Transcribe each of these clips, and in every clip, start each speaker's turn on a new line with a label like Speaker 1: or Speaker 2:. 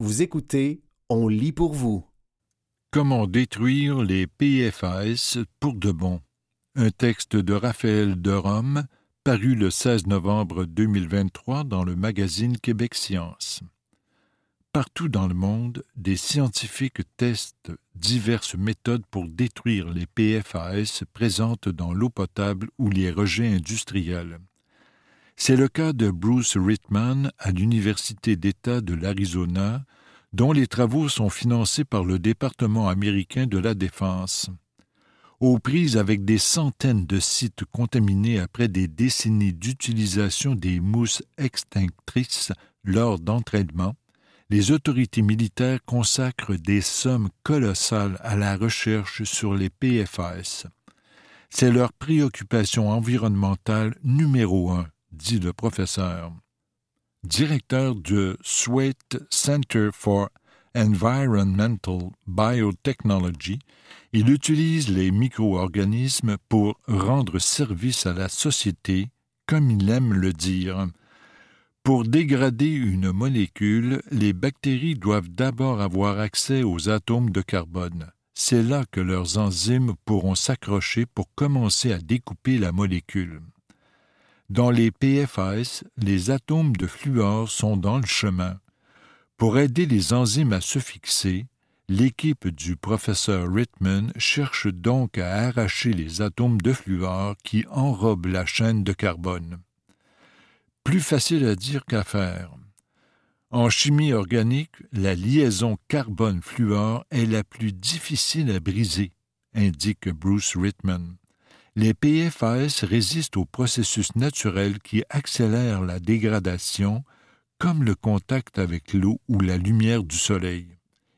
Speaker 1: Vous écoutez, on lit pour vous.
Speaker 2: Comment détruire les PFAS pour de bon? Un texte de Raphaël de Rome, paru le 16 novembre 2023 dans le magazine Québec Science. Partout dans le monde, des scientifiques testent diverses méthodes pour détruire les PFAS présentes dans l'eau potable ou les rejets industriels. C'est le cas de Bruce Rittman à l'Université d'État de l'Arizona, dont les travaux sont financés par le département américain de la Défense. Aux prises avec des centaines de sites contaminés après des décennies d'utilisation des mousses extinctrices lors d'entraînements, les autorités militaires consacrent des sommes colossales à la recherche sur les PFAS. C'est leur préoccupation environnementale numéro un dit le professeur. Directeur du Sweat Center for Environmental Biotechnology, il utilise les micro-organismes pour rendre service à la société, comme il aime le dire. Pour dégrader une molécule, les bactéries doivent d'abord avoir accès aux atomes de carbone. C'est là que leurs enzymes pourront s'accrocher pour commencer à découper la molécule. Dans les PFAS, les atomes de fluor sont dans le chemin. Pour aider les enzymes à se fixer, l'équipe du professeur Rittman cherche donc à arracher les atomes de fluor qui enrobent la chaîne de carbone. Plus facile à dire qu'à faire. En chimie organique, la liaison carbone-fluor est la plus difficile à briser, indique Bruce Rittman les PFAS résistent au processus naturel qui accélère la dégradation, comme le contact avec l'eau ou la lumière du soleil.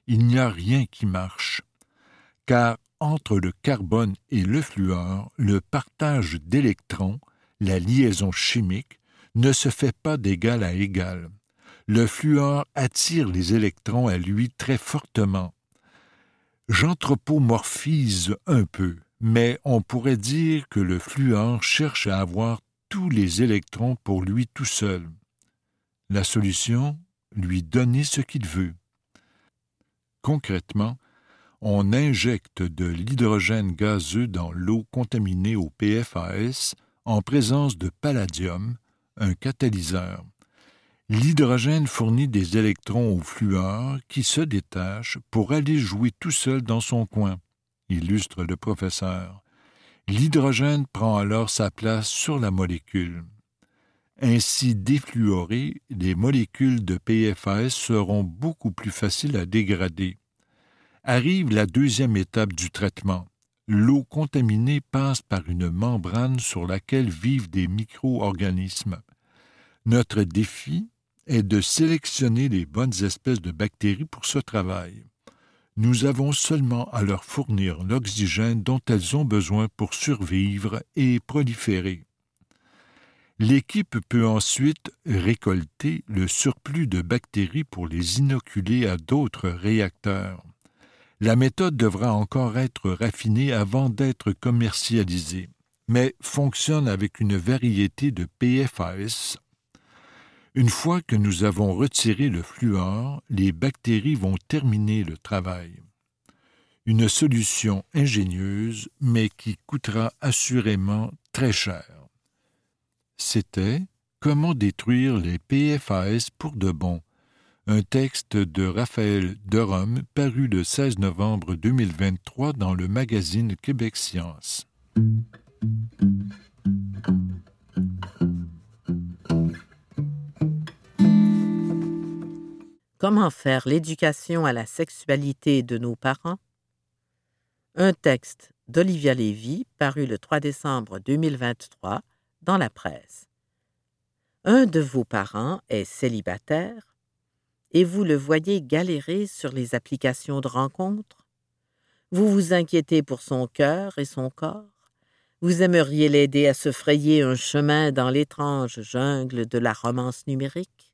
Speaker 2: Il n'y a rien qui marche, car entre le carbone et le fluor, le partage d'électrons, la liaison chimique, ne se fait pas d'égal à égal. Le fluor attire les électrons à lui très fortement. J'anthropomorphise un peu mais on pourrait dire que le fluor cherche à avoir tous les électrons pour lui tout seul. La solution, lui donner ce qu'il veut. Concrètement, on injecte de l'hydrogène gazeux dans l'eau contaminée au PFAS en présence de palladium, un catalyseur. L'hydrogène fournit des électrons au fluor qui se détachent pour aller jouer tout seul dans son coin illustre le professeur. L'hydrogène prend alors sa place sur la molécule. Ainsi défluorées, les molécules de PFAS seront beaucoup plus faciles à dégrader. Arrive la deuxième étape du traitement. L'eau contaminée passe par une membrane sur laquelle vivent des micro-organismes. Notre défi est de sélectionner les bonnes espèces de bactéries pour ce travail nous avons seulement à leur fournir l'oxygène dont elles ont besoin pour survivre et proliférer. L'équipe peut ensuite récolter le surplus de bactéries pour les inoculer à d'autres réacteurs. La méthode devra encore être raffinée avant d'être commercialisée, mais fonctionne avec une variété de PFAS une fois que nous avons retiré le fluor, les bactéries vont terminer le travail. Une solution ingénieuse, mais qui coûtera assurément très cher. C'était Comment détruire les PFAS pour de bon, un texte de Raphaël Derome paru le 16 novembre 2023 dans le magazine Québec Science.
Speaker 3: Comment faire l'éducation à la sexualité de nos parents? Un texte d'Olivia Lévy paru le 3 décembre 2023 dans la presse. Un de vos parents est célibataire et vous le voyez galérer sur les applications de rencontres? Vous vous inquiétez pour son cœur et son corps? Vous aimeriez l'aider à se frayer un chemin dans l'étrange jungle de la romance numérique?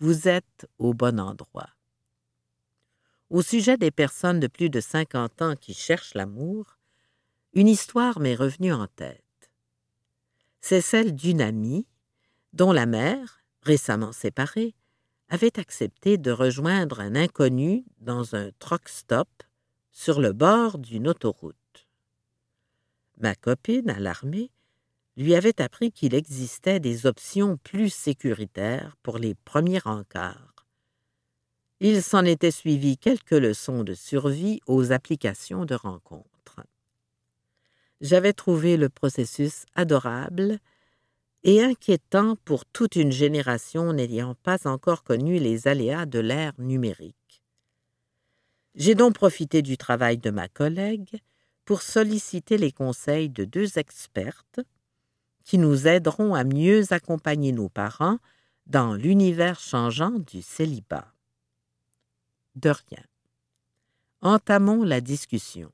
Speaker 3: Vous êtes au bon endroit. Au sujet des personnes de plus de 50 ans qui cherchent l'amour, une histoire m'est revenue en tête. C'est celle d'une amie dont la mère, récemment séparée, avait accepté de rejoindre un inconnu dans un truck-stop sur le bord d'une autoroute. Ma copine, alarmée, lui avait appris qu'il existait des options plus sécuritaires pour les premiers encarts. Il s'en était suivi quelques leçons de survie aux applications de rencontres. J'avais trouvé le processus adorable et inquiétant pour toute une génération n'ayant pas encore connu les aléas de l'ère numérique. J'ai donc profité du travail de ma collègue pour solliciter les conseils de deux expertes qui nous aideront à mieux accompagner nos parents dans l'univers changeant du célibat. De rien. Entamons la discussion.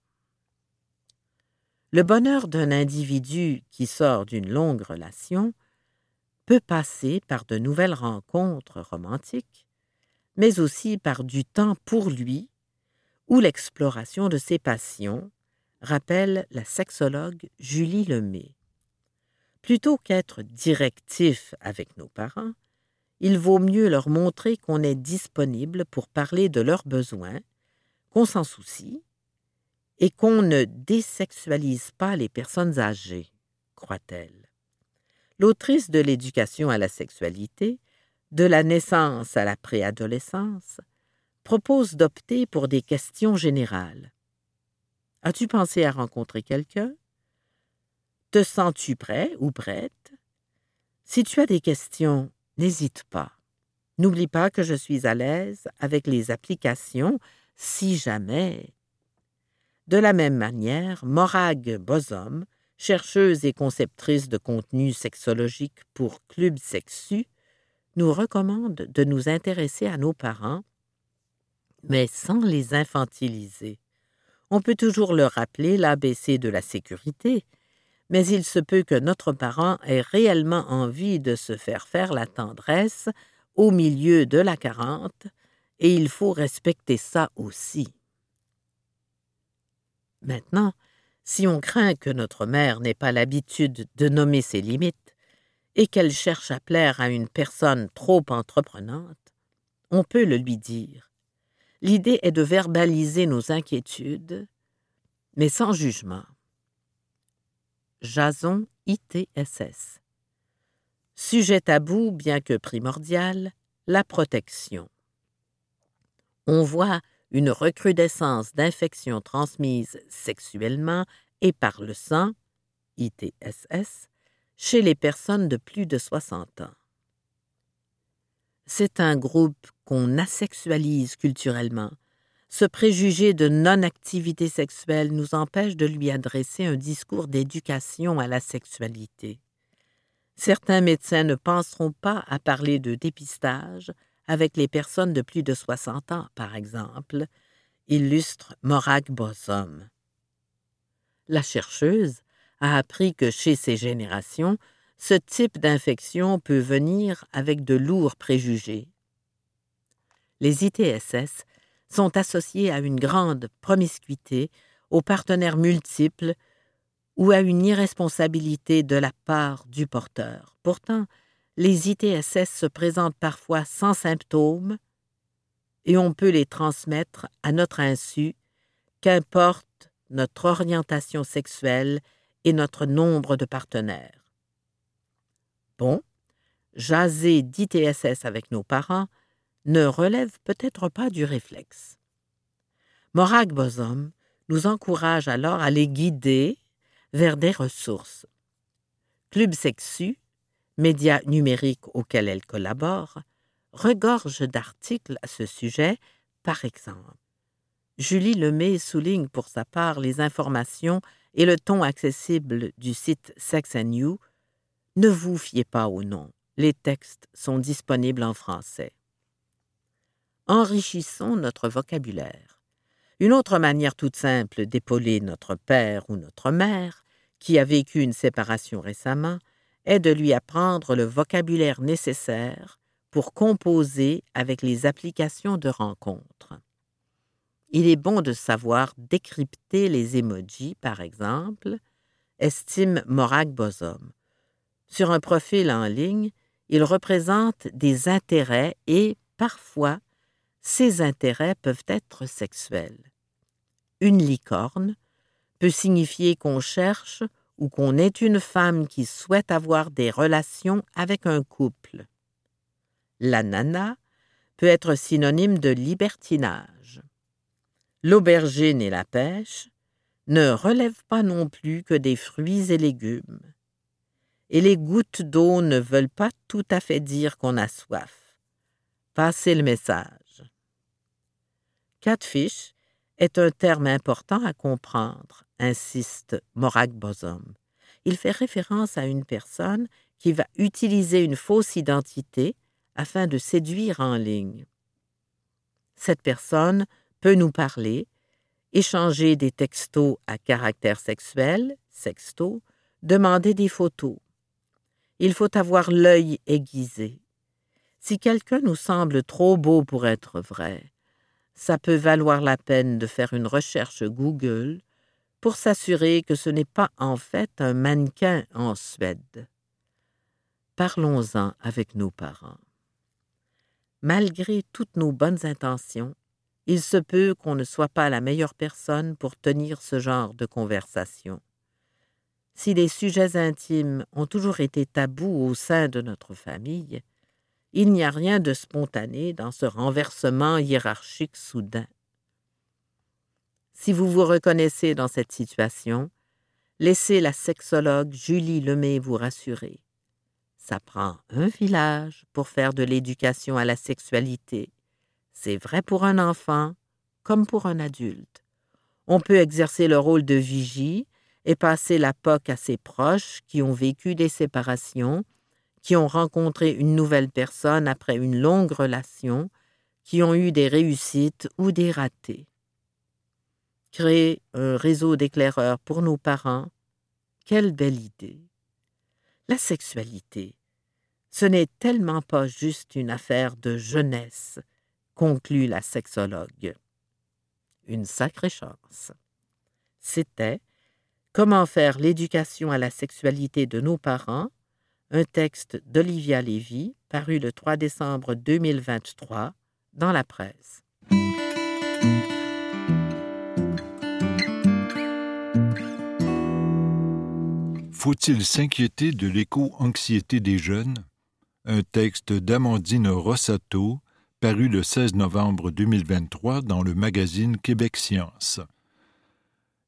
Speaker 3: Le bonheur d'un individu qui sort d'une longue relation peut passer par de nouvelles rencontres romantiques, mais aussi par du temps pour lui ou l'exploration de ses passions, rappelle la sexologue Julie Lemay. Plutôt qu'être directif avec nos parents, il vaut mieux leur montrer qu'on est disponible pour parler de leurs besoins, qu'on s'en soucie et qu'on ne désexualise pas les personnes âgées, croit-elle. L'autrice de l'éducation à la sexualité, de la naissance à la préadolescence, propose d'opter pour des questions générales. As-tu pensé à rencontrer quelqu'un? Te sens-tu prêt ou prête? Si tu as des questions, n'hésite pas. N'oublie pas que je suis à l'aise avec les applications si jamais. De la même manière, Morag Bosom, chercheuse et conceptrice de contenu sexologique pour Club Sexu, nous recommande de nous intéresser à nos parents, mais sans les infantiliser. On peut toujours leur rappeler l'ABC de la sécurité, mais il se peut que notre parent ait réellement envie de se faire faire la tendresse au milieu de la quarante, et il faut respecter ça aussi. Maintenant, si on craint que notre mère n'ait pas l'habitude de nommer ses limites et qu'elle cherche à plaire à une personne trop entreprenante, on peut le lui dire. L'idée est de verbaliser nos inquiétudes, mais sans jugement. Jason ITSS. Sujet tabou, bien que primordial, la protection. On voit une recrudescence d'infections transmises sexuellement et par le sang, ITSS, chez les personnes de plus de 60 ans. C'est un groupe qu'on asexualise culturellement, ce préjugé de non-activité sexuelle nous empêche de lui adresser un discours d'éducation à la sexualité. Certains médecins ne penseront pas à parler de dépistage avec les personnes de plus de 60 ans, par exemple, illustre Morag Bosom. La chercheuse a appris que chez ces générations, ce type d'infection peut venir avec de lourds préjugés. Les ITSS sont associés à une grande promiscuité, aux partenaires multiples ou à une irresponsabilité de la part du porteur. Pourtant, les ITSS se présentent parfois sans symptômes et on peut les transmettre à notre insu, qu'importe notre orientation sexuelle et notre nombre de partenaires. Bon, jaser d'ITSS avec nos parents, ne relève peut-être pas du réflexe. Morag Bosom nous encourage alors à les guider vers des ressources. Club Sexu, média numérique auquel elle collabore, regorge d'articles à ce sujet, par exemple. Julie Lemay souligne pour sa part les informations et le ton accessible du site Sex and You. Ne vous fiez pas au nom, les textes sont disponibles en français enrichissons notre vocabulaire. Une autre manière toute simple d'épauler notre père ou notre mère, qui a vécu une séparation récemment, est de lui apprendre le vocabulaire nécessaire pour composer avec les applications de rencontre. Il est bon de savoir décrypter les emojis, par exemple, estime Morag Bosom. Sur un profil en ligne, il représente des intérêts et parfois, ces intérêts peuvent être sexuels. Une licorne peut signifier qu'on cherche ou qu'on est une femme qui souhaite avoir des relations avec un couple. La nana peut être synonyme de libertinage. L'aubergine et la pêche ne relèvent pas non plus que des fruits et légumes. Et les gouttes d'eau ne veulent pas tout à fait dire qu'on a soif. Passez le message. Catfish est un terme important à comprendre, insiste Morak Bosom. Il fait référence à une personne qui va utiliser une fausse identité afin de séduire en ligne. Cette personne peut nous parler, échanger des textos à caractère sexuel, sexto, demander des photos. Il faut avoir l'œil aiguisé. Si quelqu'un nous semble trop beau pour être vrai, ça peut valoir la peine de faire une recherche Google pour s'assurer que ce n'est pas en fait un mannequin en Suède. Parlons-en avec nos parents. Malgré toutes nos bonnes intentions, il se peut qu'on ne soit pas la meilleure personne pour tenir ce genre de conversation. Si les sujets intimes ont toujours été tabous au sein de notre famille, il n'y a rien de spontané dans ce renversement hiérarchique soudain. Si vous vous reconnaissez dans cette situation, laissez la sexologue Julie Lemay vous rassurer. Ça prend un village pour faire de l'éducation à la sexualité. C'est vrai pour un enfant comme pour un adulte. On peut exercer le rôle de vigie et passer la POC à ses proches qui ont vécu des séparations qui ont rencontré une nouvelle personne après une longue relation, qui ont eu des réussites ou des ratés. Créer un réseau d'éclaireurs pour nos parents, quelle belle idée. La sexualité, ce n'est tellement pas juste une affaire de jeunesse, conclut la sexologue. Une sacrée chance. C'était Comment faire l'éducation à la sexualité de nos parents un texte d'Olivia Lévy, paru le 3 décembre 2023 dans la presse.
Speaker 2: Faut-il s'inquiéter de l'éco-anxiété des jeunes? Un texte d'Amandine Rossato, paru le 16 novembre 2023 dans le magazine Québec Science.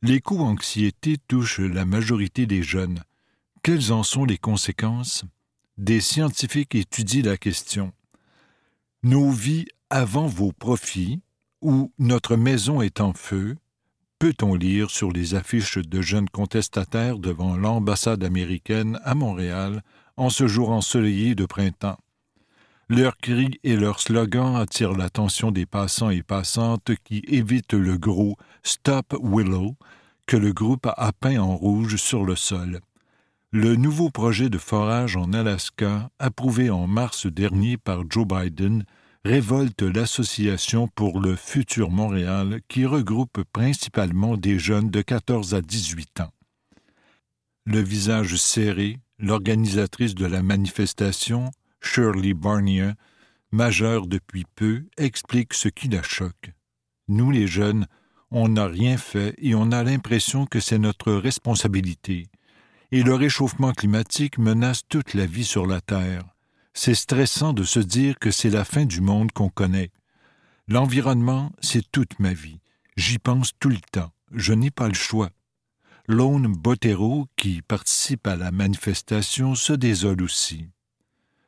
Speaker 2: L'éco-anxiété touche la majorité des jeunes, quelles en sont les conséquences? Des scientifiques étudient la question. Nos vies avant vos profits ou notre maison est en feu, peut-on lire sur les affiches de jeunes contestataires devant l'ambassade américaine à Montréal en ce jour ensoleillé de printemps? Leurs cris et leurs slogans attirent l'attention des passants et passantes qui évitent le gros Stop Willow que le groupe a peint en rouge sur le sol. Le nouveau projet de forage en Alaska, approuvé en mars dernier par Joe Biden, révolte l'Association pour le futur Montréal qui regroupe principalement des jeunes de 14 à 18 ans. Le visage serré, l'organisatrice de la manifestation, Shirley Barnier, majeure depuis peu, explique ce qui la choque. Nous, les jeunes, on n'a rien fait et on a l'impression que c'est notre responsabilité et le réchauffement climatique menace toute la vie sur la Terre. C'est stressant de se dire que c'est la fin du monde qu'on connaît. L'environnement, c'est toute ma vie. J'y pense tout le temps. Je n'ai pas le choix. Lone Botero, qui participe à la manifestation, se désole aussi.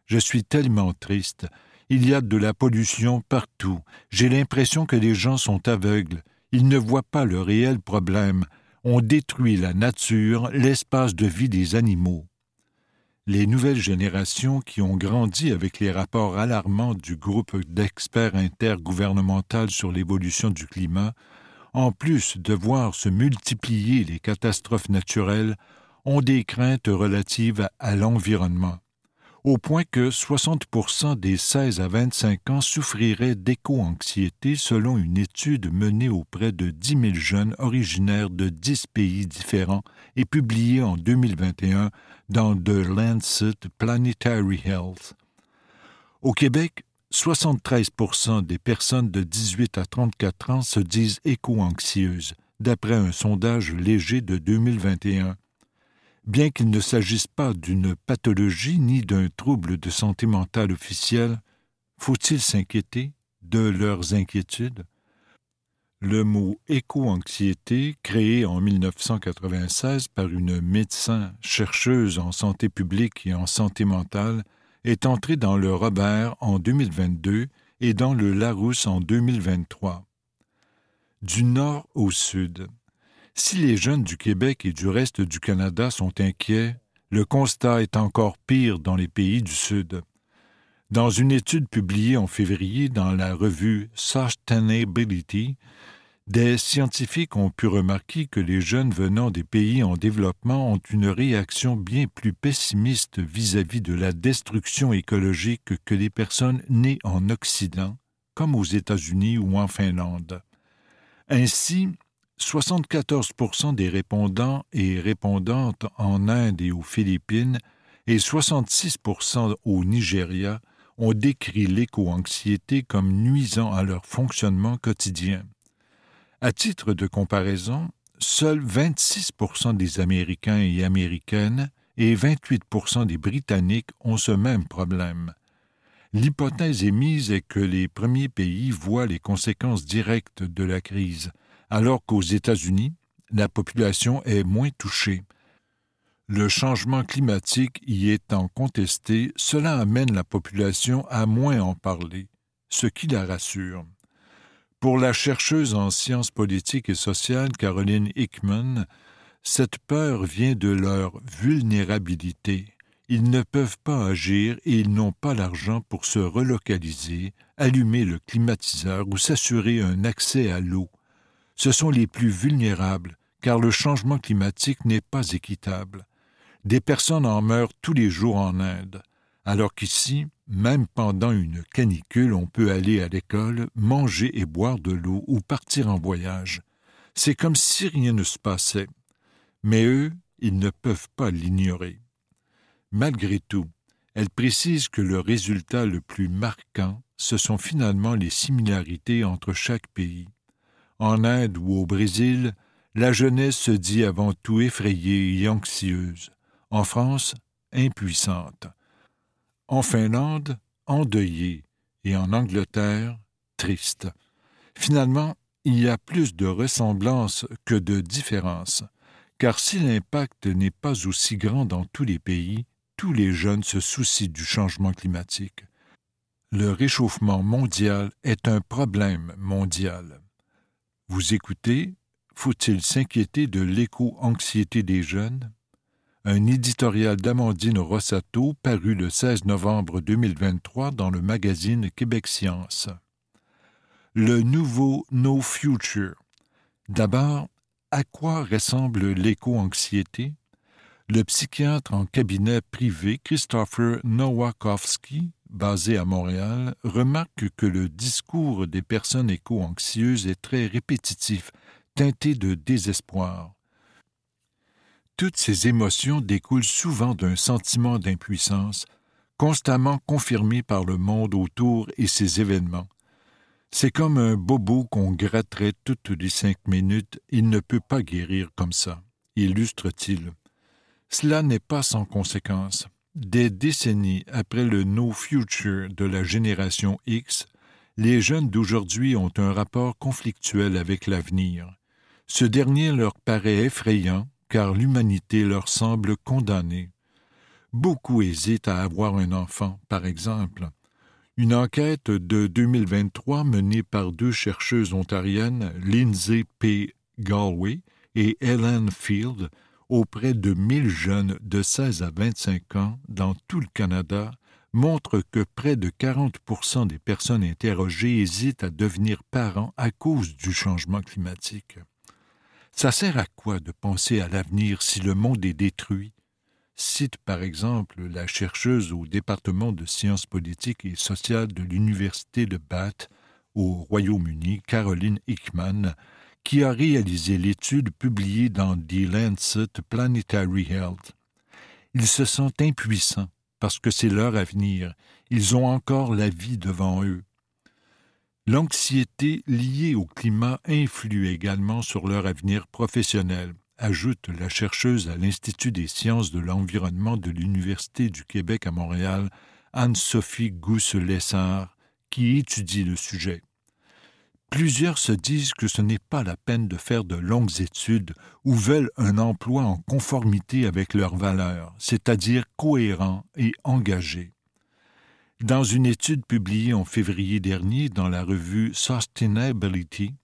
Speaker 2: Je suis tellement triste. Il y a de la pollution partout. J'ai l'impression que les gens sont aveugles. Ils ne voient pas le réel problème on détruit la nature, l'espace de vie des animaux. Les nouvelles générations qui ont grandi avec les rapports alarmants du groupe d'experts intergouvernemental sur l'évolution du climat, en plus de voir se multiplier les catastrophes naturelles, ont des craintes relatives à l'environnement au point que 60% des 16 à 25 ans souffriraient d'éco-anxiété selon une étude menée auprès de 10 000 jeunes originaires de 10 pays différents et publiée en 2021 dans The Lancet Planetary Health. Au Québec, 73% des personnes de 18 à 34 ans se disent éco-anxieuses, d'après un sondage léger de 2021. Bien qu'il ne s'agisse pas d'une pathologie ni d'un trouble de santé mentale officiel, faut-il s'inquiéter de leurs inquiétudes? Le mot éco-anxiété, créé en 1996 par une médecin chercheuse en santé publique et en santé mentale, est entré dans le Robert en 2022 et dans le Larousse en 2023. Du nord au sud. Si les jeunes du Québec et du reste du Canada sont inquiets, le constat est encore pire dans les pays du Sud. Dans une étude publiée en février dans la revue Sustainability, des scientifiques ont pu remarquer que les jeunes venant des pays en développement ont une réaction bien plus pessimiste vis-à-vis de la destruction écologique que les personnes nées en Occident, comme aux États-Unis ou en Finlande. Ainsi, 74% des répondants et répondantes en Inde et aux Philippines et 66% au Nigeria ont décrit l'éco-anxiété comme nuisant à leur fonctionnement quotidien. À titre de comparaison, seuls 26% des Américains et Américaines et 28% des Britanniques ont ce même problème. L'hypothèse émise est que les premiers pays voient les conséquences directes de la crise, alors qu'aux États-Unis, la population est moins touchée. Le changement climatique y étant contesté, cela amène la population à moins en parler, ce qui la rassure. Pour la chercheuse en sciences politiques et sociales Caroline Hickman, cette peur vient de leur vulnérabilité. Ils ne peuvent pas agir et ils n'ont pas l'argent pour se relocaliser, allumer le climatiseur ou s'assurer un accès à l'eau. Ce sont les plus vulnérables, car le changement climatique n'est pas équitable. Des personnes en meurent tous les jours en Inde, alors qu'ici, même pendant une canicule, on peut aller à l'école, manger et boire de l'eau ou partir en voyage. C'est comme si rien ne se passait. Mais eux, ils ne peuvent pas l'ignorer. Malgré tout, elle précise que le résultat le plus marquant, ce sont finalement les similarités entre chaque pays. En Inde ou au Brésil, la jeunesse se dit avant tout effrayée et anxieuse. En France, impuissante en Finlande, endeuillé, et en Angleterre, triste. Finalement, il y a plus de ressemblances que de différences, car si l'impact n'est pas aussi grand dans tous les pays, tous les jeunes se soucient du changement climatique. Le réchauffement mondial est un problème mondial. Vous écoutez Faut-il s'inquiéter de l'éco-anxiété des jeunes? Un éditorial d'Amandine Rossato paru le 16 novembre 2023 dans le magazine Québec Science. Le nouveau No Future. D'abord, à quoi ressemble l'éco-anxiété? Le psychiatre en cabinet privé Christopher Nowakowski, basé à Montréal, remarque que le discours des personnes éco-anxieuses est très répétitif, teinté de désespoir. Toutes ces émotions découlent souvent d'un sentiment d'impuissance, constamment confirmé par le monde autour et ses événements. C'est comme un bobo qu'on gratterait toutes les cinq minutes, il ne peut pas guérir comme ça, illustre-t-il. Cela n'est pas sans conséquence. Des décennies après le No Future de la génération X, les jeunes d'aujourd'hui ont un rapport conflictuel avec l'avenir. Ce dernier leur paraît effrayant, car l'humanité leur semble condamnée. Beaucoup hésitent à avoir un enfant, par exemple. Une enquête de 2023 menée par deux chercheuses ontariennes, Lindsay P. Galway et Ellen Field, auprès de 1000 jeunes de 16 à 25 ans dans tout le Canada, montre que près de 40% des personnes interrogées hésitent à devenir parents à cause du changement climatique. Ça sert à quoi de penser à l'avenir si le monde est détruit? Cite par exemple la chercheuse au département de sciences politiques et sociales de l'Université de Bath au Royaume-Uni, Caroline Hickman, qui a réalisé l'étude publiée dans The Lancet Planetary Health. Ils se sentent impuissants, parce que c'est leur avenir. Ils ont encore la vie devant eux. L'anxiété liée au climat influe également sur leur avenir professionnel, ajoute la chercheuse à l'Institut des sciences de l'environnement de l'Université du Québec à Montréal, Anne-Sophie Gousse-Lessard, qui étudie le sujet. Plusieurs se disent que ce n'est pas la peine de faire de longues études ou veulent un emploi en conformité avec leurs valeurs, c'est-à-dire cohérent et engagé. Dans une étude publiée en février dernier dans la revue Sustainability,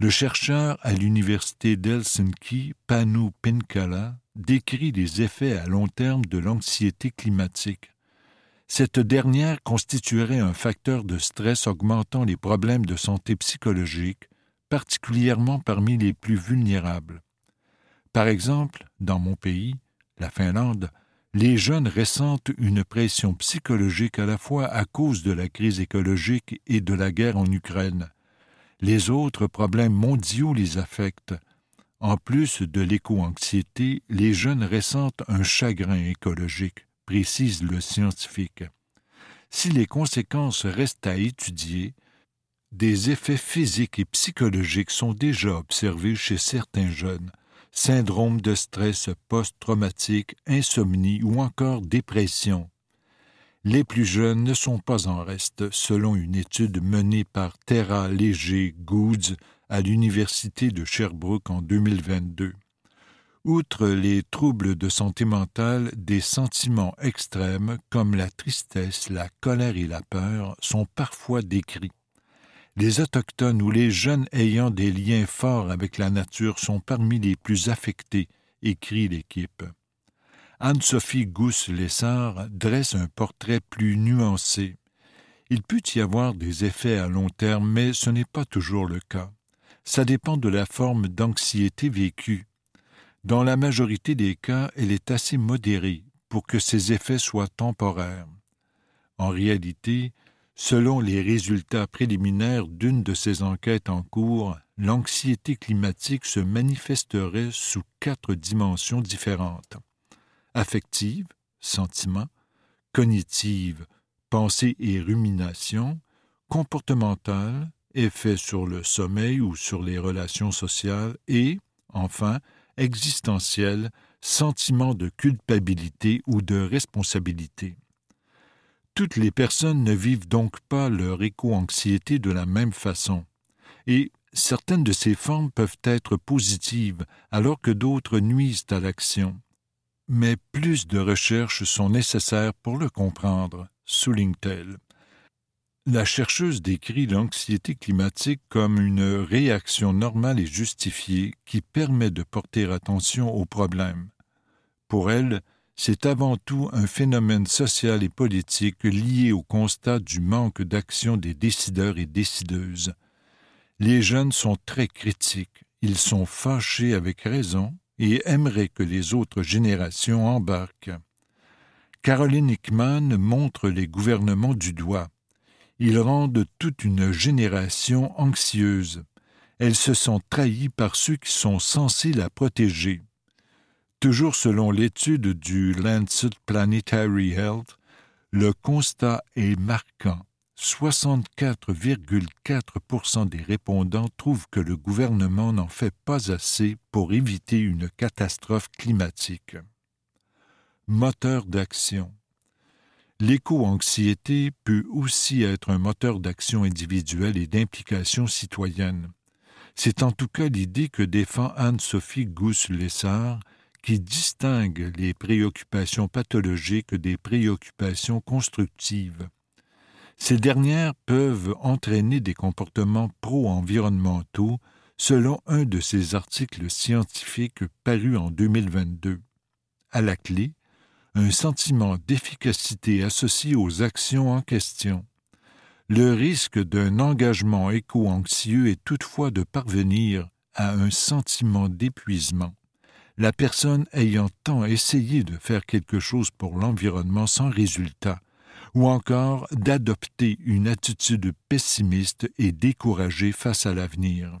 Speaker 2: le chercheur à l'université d'Helsinki, Panu Pinkala, décrit les effets à long terme de l'anxiété climatique cette dernière constituerait un facteur de stress augmentant les problèmes de santé psychologique, particulièrement parmi les plus vulnérables. Par exemple, dans mon pays, la Finlande, les jeunes ressentent une pression psychologique à la fois à cause de la crise écologique et de la guerre en Ukraine. Les autres problèmes mondiaux les affectent. En plus de l'éco-anxiété, les jeunes ressentent un chagrin écologique précise le scientifique. Si les conséquences restent à étudier, des effets physiques et psychologiques sont déjà observés chez certains jeunes. Syndrome de stress post-traumatique, insomnie ou encore dépression. Les plus jeunes ne sont pas en reste, selon une étude menée par Terra Léger Goods à l'Université de Sherbrooke en 2022. Outre les troubles de santé mentale, des sentiments extrêmes comme la tristesse, la colère et la peur sont parfois décrits. Les Autochtones ou les jeunes ayant des liens forts avec la nature sont parmi les plus affectés, écrit l'équipe. Anne-Sophie Gousse-Lessard dresse un portrait plus nuancé. Il peut y avoir des effets à long terme, mais ce n'est pas toujours le cas. Ça dépend de la forme d'anxiété vécue dans la majorité des cas, elle est assez modérée pour que ses effets soient temporaires. En réalité, selon les résultats préliminaires d'une de ces enquêtes en cours, l'anxiété climatique se manifesterait sous quatre dimensions différentes affective, sentiment, cognitive, pensée et rumination, comportementale, effet sur le sommeil ou sur les relations sociales, et, enfin, existentiel, sentiment de culpabilité ou de responsabilité. Toutes les personnes ne vivent donc pas leur éco-anxiété de la même façon, et certaines de ces formes peuvent être positives alors que d'autres nuisent à l'action. Mais plus de recherches sont nécessaires pour le comprendre, souligne-t-elle. La chercheuse décrit l'anxiété climatique comme une réaction normale et justifiée qui permet de porter attention aux problèmes. Pour elle, c'est avant tout un phénomène social et politique lié au constat du manque d'action des décideurs et décideuses. Les jeunes sont très critiques, ils sont fâchés avec raison et aimeraient que les autres générations embarquent. Caroline Hickman montre les gouvernements du doigt ils rendent toute une génération anxieuse. Elles se sont trahies par ceux qui sont censés la protéger. Toujours selon l'étude du Lancet Planetary Health, le constat est marquant. 64,4% des répondants trouvent que le gouvernement n'en fait pas assez pour éviter une catastrophe climatique. Moteur d'action. L'éco-anxiété peut aussi être un moteur d'action individuelle et d'implication citoyenne. C'est en tout cas l'idée que défend Anne-Sophie Gousse-Lessard, qui distingue les préoccupations pathologiques des préoccupations constructives. Ces dernières peuvent entraîner des comportements pro-environnementaux, selon un de ses articles scientifiques parus en 2022. À la clé, un sentiment d'efficacité associé aux actions en question. Le risque d'un engagement éco-anxieux est toutefois de parvenir à un sentiment d'épuisement, la personne ayant tant essayé de faire quelque chose pour l'environnement sans résultat, ou encore d'adopter une attitude pessimiste et découragée face à l'avenir.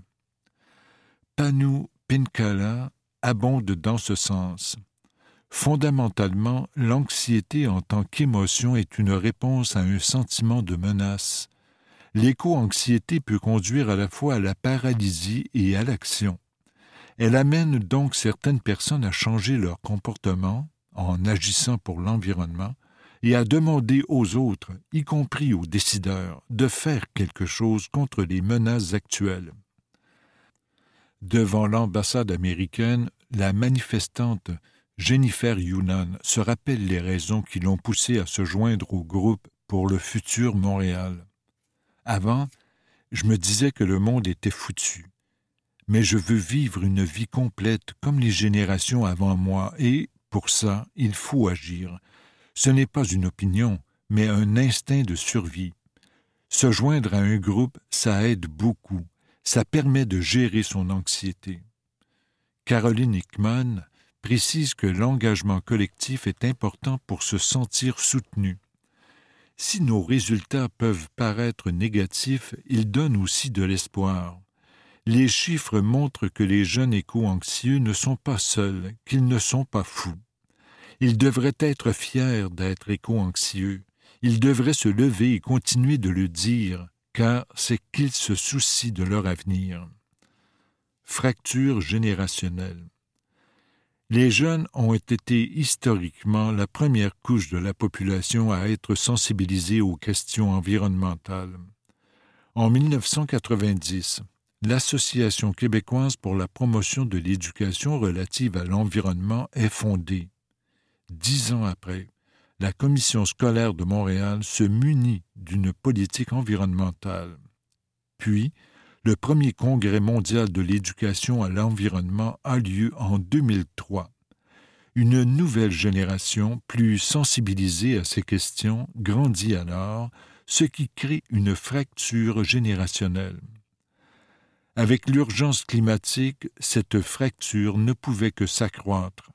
Speaker 2: Panu Pinkala abonde dans ce sens. Fondamentalement, l'anxiété en tant qu'émotion est une réponse à un sentiment de menace. L'éco-anxiété peut conduire à la fois à la paralysie et à l'action. Elle amène donc certaines personnes à changer leur comportement en agissant pour l'environnement et à demander aux autres, y compris aux décideurs, de faire quelque chose contre les menaces actuelles. Devant l'ambassade américaine, la manifestante Jennifer Yunnan se rappelle les raisons qui l'ont poussée à se joindre au groupe pour le futur Montréal. Avant, je me disais que le monde était foutu. Mais je veux vivre une vie complète comme les générations avant moi, et, pour ça, il faut agir. Ce n'est pas une opinion, mais un instinct de survie. Se joindre à un groupe, ça aide beaucoup. Ça permet de gérer son anxiété. Caroline Hickman précise que l'engagement collectif est important pour se sentir soutenu. Si nos résultats peuvent paraître négatifs, ils donnent aussi de l'espoir. Les chiffres montrent que les jeunes éco-anxieux ne sont pas seuls, qu'ils ne sont pas fous. Ils devraient être fiers d'être éco-anxieux. Ils devraient se lever et continuer de le dire, car c'est qu'ils se soucient de leur avenir. Fracture générationnelle. Les jeunes ont été historiquement la première couche de la population à être sensibilisée aux questions environnementales. En 1990, l'Association québécoise pour la promotion de l'éducation relative à l'environnement est fondée. Dix ans après, la Commission scolaire de Montréal se munit d'une politique environnementale. Puis, le premier congrès mondial de l'éducation à l'environnement a lieu en 2003. Une nouvelle génération, plus sensibilisée à ces questions, grandit alors, ce qui crée une fracture générationnelle. Avec l'urgence climatique, cette fracture ne pouvait que s'accroître.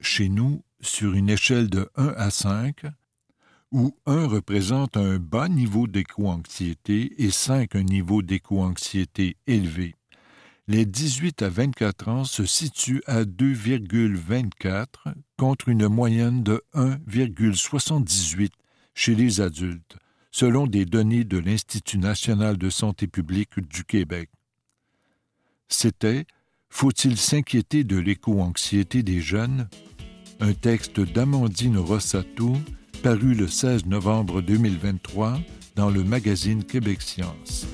Speaker 2: Chez nous, sur une échelle de 1 à 5, où 1 représente un bas niveau d'éco-anxiété et 5 un niveau d'éco-anxiété élevé. Les 18 à 24 ans se situent à 2,24 contre une moyenne de 1,78 chez les adultes, selon des données de l'Institut national de santé publique du Québec. C'était Faut-il s'inquiéter de l'éco-anxiété des jeunes? Un texte d'Amandine Rossato paru le 16 novembre 2023 dans le magazine Québec Science.